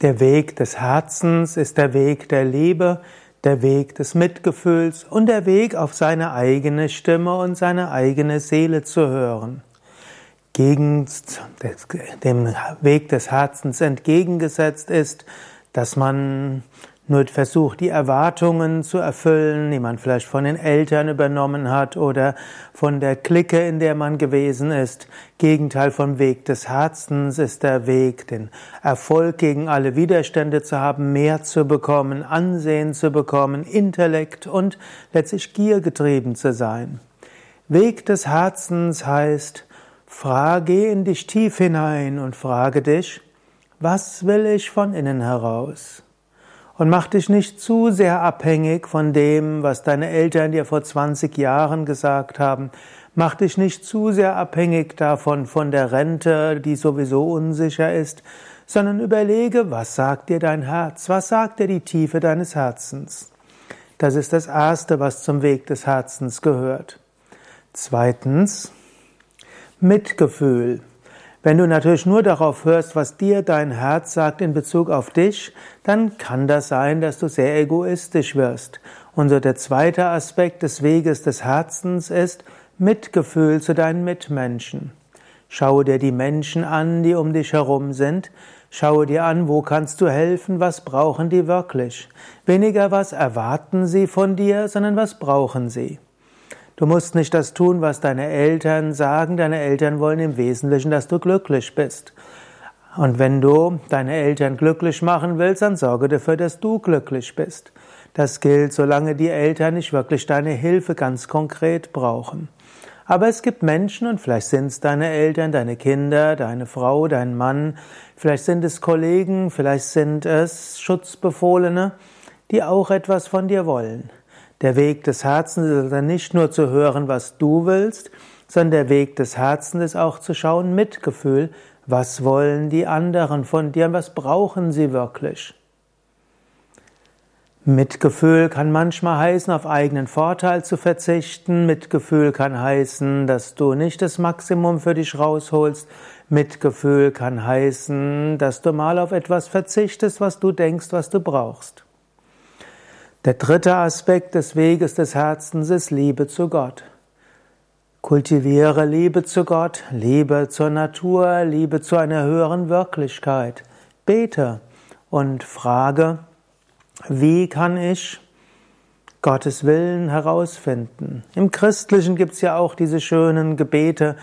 Der Weg des Herzens ist der Weg der Liebe, der Weg des Mitgefühls und der Weg auf seine eigene Stimme und seine eigene Seele zu hören. Gegen dem Weg des Herzens entgegengesetzt ist, dass man nur versucht, die Erwartungen zu erfüllen, die man vielleicht von den Eltern übernommen hat oder von der Clique, in der man gewesen ist. Gegenteil vom Weg des Herzens ist der Weg, den Erfolg gegen alle Widerstände zu haben, mehr zu bekommen, Ansehen zu bekommen, Intellekt und letztlich Gier getrieben zu sein. Weg des Herzens heißt, frage in dich tief hinein und frage dich, was will ich von innen heraus? Und mach dich nicht zu sehr abhängig von dem, was deine Eltern dir vor 20 Jahren gesagt haben. Mach dich nicht zu sehr abhängig davon, von der Rente, die sowieso unsicher ist, sondern überlege, was sagt dir dein Herz? Was sagt dir die Tiefe deines Herzens? Das ist das Erste, was zum Weg des Herzens gehört. Zweitens, Mitgefühl. Wenn du natürlich nur darauf hörst, was dir dein Herz sagt in Bezug auf dich, dann kann das sein, dass du sehr egoistisch wirst. Und so der zweite Aspekt des Weges des Herzens ist Mitgefühl zu deinen Mitmenschen. Schaue dir die Menschen an, die um dich herum sind. Schaue dir an, wo kannst du helfen, was brauchen die wirklich. Weniger was erwarten sie von dir, sondern was brauchen sie. Du musst nicht das tun, was deine Eltern sagen. Deine Eltern wollen im Wesentlichen, dass du glücklich bist. Und wenn du deine Eltern glücklich machen willst, dann sorge dafür, dass du glücklich bist. Das gilt, solange die Eltern nicht wirklich deine Hilfe ganz konkret brauchen. Aber es gibt Menschen, und vielleicht sind es deine Eltern, deine Kinder, deine Frau, dein Mann, vielleicht sind es Kollegen, vielleicht sind es Schutzbefohlene, die auch etwas von dir wollen. Der Weg des Herzens ist also nicht nur zu hören, was du willst, sondern der Weg des Herzens ist auch zu schauen, Mitgefühl, was wollen die anderen von dir, was brauchen sie wirklich. Mitgefühl kann manchmal heißen, auf eigenen Vorteil zu verzichten. Mitgefühl kann heißen, dass du nicht das Maximum für dich rausholst. Mitgefühl kann heißen, dass du mal auf etwas verzichtest, was du denkst, was du brauchst. Der dritte Aspekt des Weges des Herzens ist Liebe zu Gott. Kultiviere Liebe zu Gott, Liebe zur Natur, Liebe zu einer höheren Wirklichkeit. Bete und frage, wie kann ich Gottes Willen herausfinden? Im Christlichen gibt es ja auch diese schönen Gebete,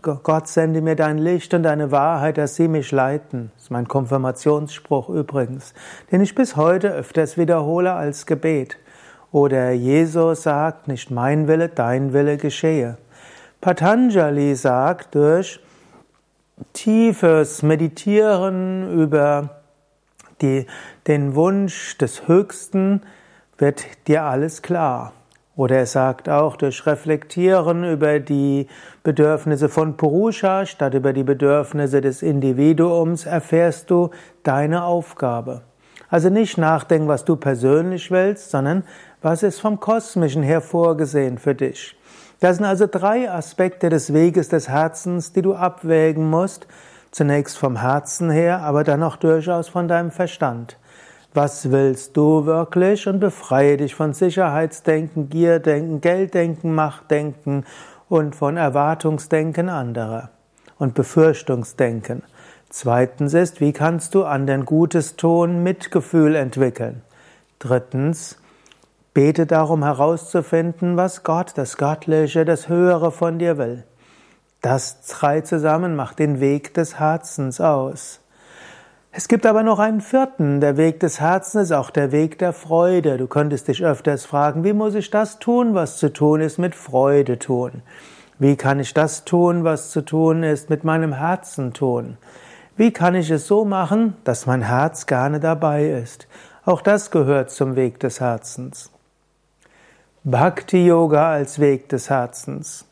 Gott sende mir dein Licht und deine Wahrheit, dass sie mich leiten. Das ist mein Konfirmationsspruch übrigens, den ich bis heute öfters wiederhole als Gebet. Oder Jesus sagt, nicht mein Wille, dein Wille geschehe. Patanjali sagt, durch tiefes Meditieren über die, den Wunsch des Höchsten wird dir alles klar. Oder er sagt auch, durch Reflektieren über die Bedürfnisse von Purusha statt über die Bedürfnisse des Individuums erfährst du deine Aufgabe. Also nicht nachdenken, was du persönlich willst, sondern was ist vom Kosmischen her vorgesehen für dich. Das sind also drei Aspekte des Weges des Herzens, die du abwägen musst. Zunächst vom Herzen her, aber dann auch durchaus von deinem Verstand. Was willst du wirklich? Und befreie dich von Sicherheitsdenken, Gierdenken, Gelddenken, Machtdenken und von Erwartungsdenken anderer und Befürchtungsdenken. Zweitens ist, wie kannst du anderen Gutes tun, Mitgefühl entwickeln? Drittens, bete darum herauszufinden, was Gott, das Göttliche, das Höhere von dir will. Das drei zusammen macht den Weg des Herzens aus. Es gibt aber noch einen vierten. Der Weg des Herzens ist auch der Weg der Freude. Du könntest dich öfters fragen, wie muss ich das tun, was zu tun ist, mit Freude tun? Wie kann ich das tun, was zu tun ist, mit meinem Herzen tun? Wie kann ich es so machen, dass mein Herz gerne dabei ist? Auch das gehört zum Weg des Herzens. Bhakti Yoga als Weg des Herzens.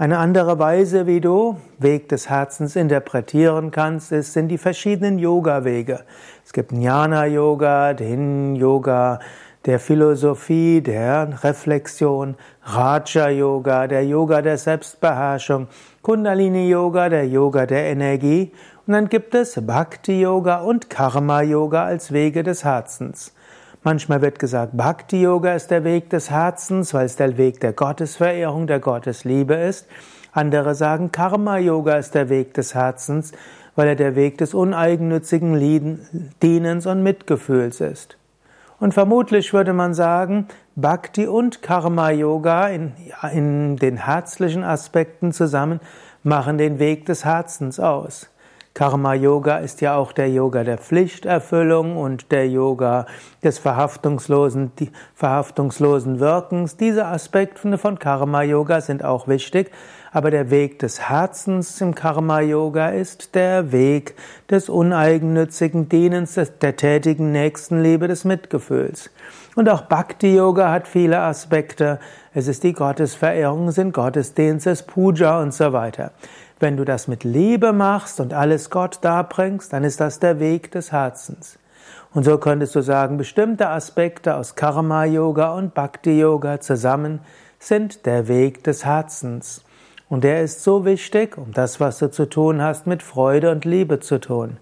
Eine andere Weise, wie du Weg des Herzens interpretieren kannst, ist, sind die verschiedenen Yoga-Wege. Es gibt Jnana-Yoga, den Yoga der Philosophie, der Reflexion, Raja-Yoga, der Yoga der Selbstbeherrschung, Kundalini-Yoga, der Yoga der Energie. Und dann gibt es Bhakti Yoga und Karma Yoga als Wege des Herzens. Manchmal wird gesagt, Bhakti Yoga ist der Weg des Herzens, weil es der Weg der Gottesverehrung, der Gottesliebe ist. Andere sagen, Karma Yoga ist der Weg des Herzens, weil er der Weg des uneigennützigen Dienens und Mitgefühls ist. Und vermutlich würde man sagen, Bhakti und Karma Yoga in, in den herzlichen Aspekten zusammen machen den Weg des Herzens aus. Karma Yoga ist ja auch der Yoga der Pflichterfüllung und der Yoga des verhaftungslosen, verhaftungslosen Wirkens. Diese Aspekte von Karma Yoga sind auch wichtig, aber der Weg des Herzens im Karma Yoga ist der Weg des uneigennützigen Dienens, der tätigen Nächstenliebe, des Mitgefühls. Und auch Bhakti Yoga hat viele Aspekte. Es ist die Gottesverehrung, es sind Gottesdienste, es Puja und so weiter. Wenn du das mit Liebe machst und alles Gott darbringst, dann ist das der Weg des Herzens. Und so könntest du sagen, bestimmte Aspekte aus Karma Yoga und Bhakti Yoga zusammen sind der Weg des Herzens. Und der ist so wichtig, um das, was du zu tun hast, mit Freude und Liebe zu tun.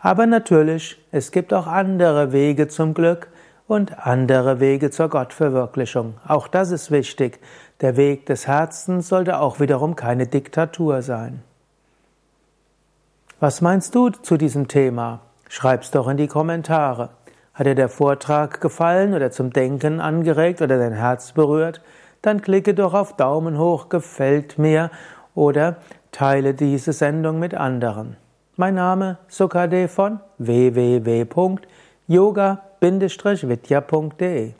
Aber natürlich, es gibt auch andere Wege zum Glück und andere Wege zur Gottverwirklichung. Auch das ist wichtig. Der Weg des Herzens sollte auch wiederum keine Diktatur sein. Was meinst du zu diesem Thema? Schreib's doch in die Kommentare. Hat dir der Vortrag gefallen oder zum Denken angeregt oder dein Herz berührt? Dann klicke doch auf Daumen hoch, gefällt mir oder teile diese Sendung mit anderen. Mein Name Sukade von www.yoga-vidya.de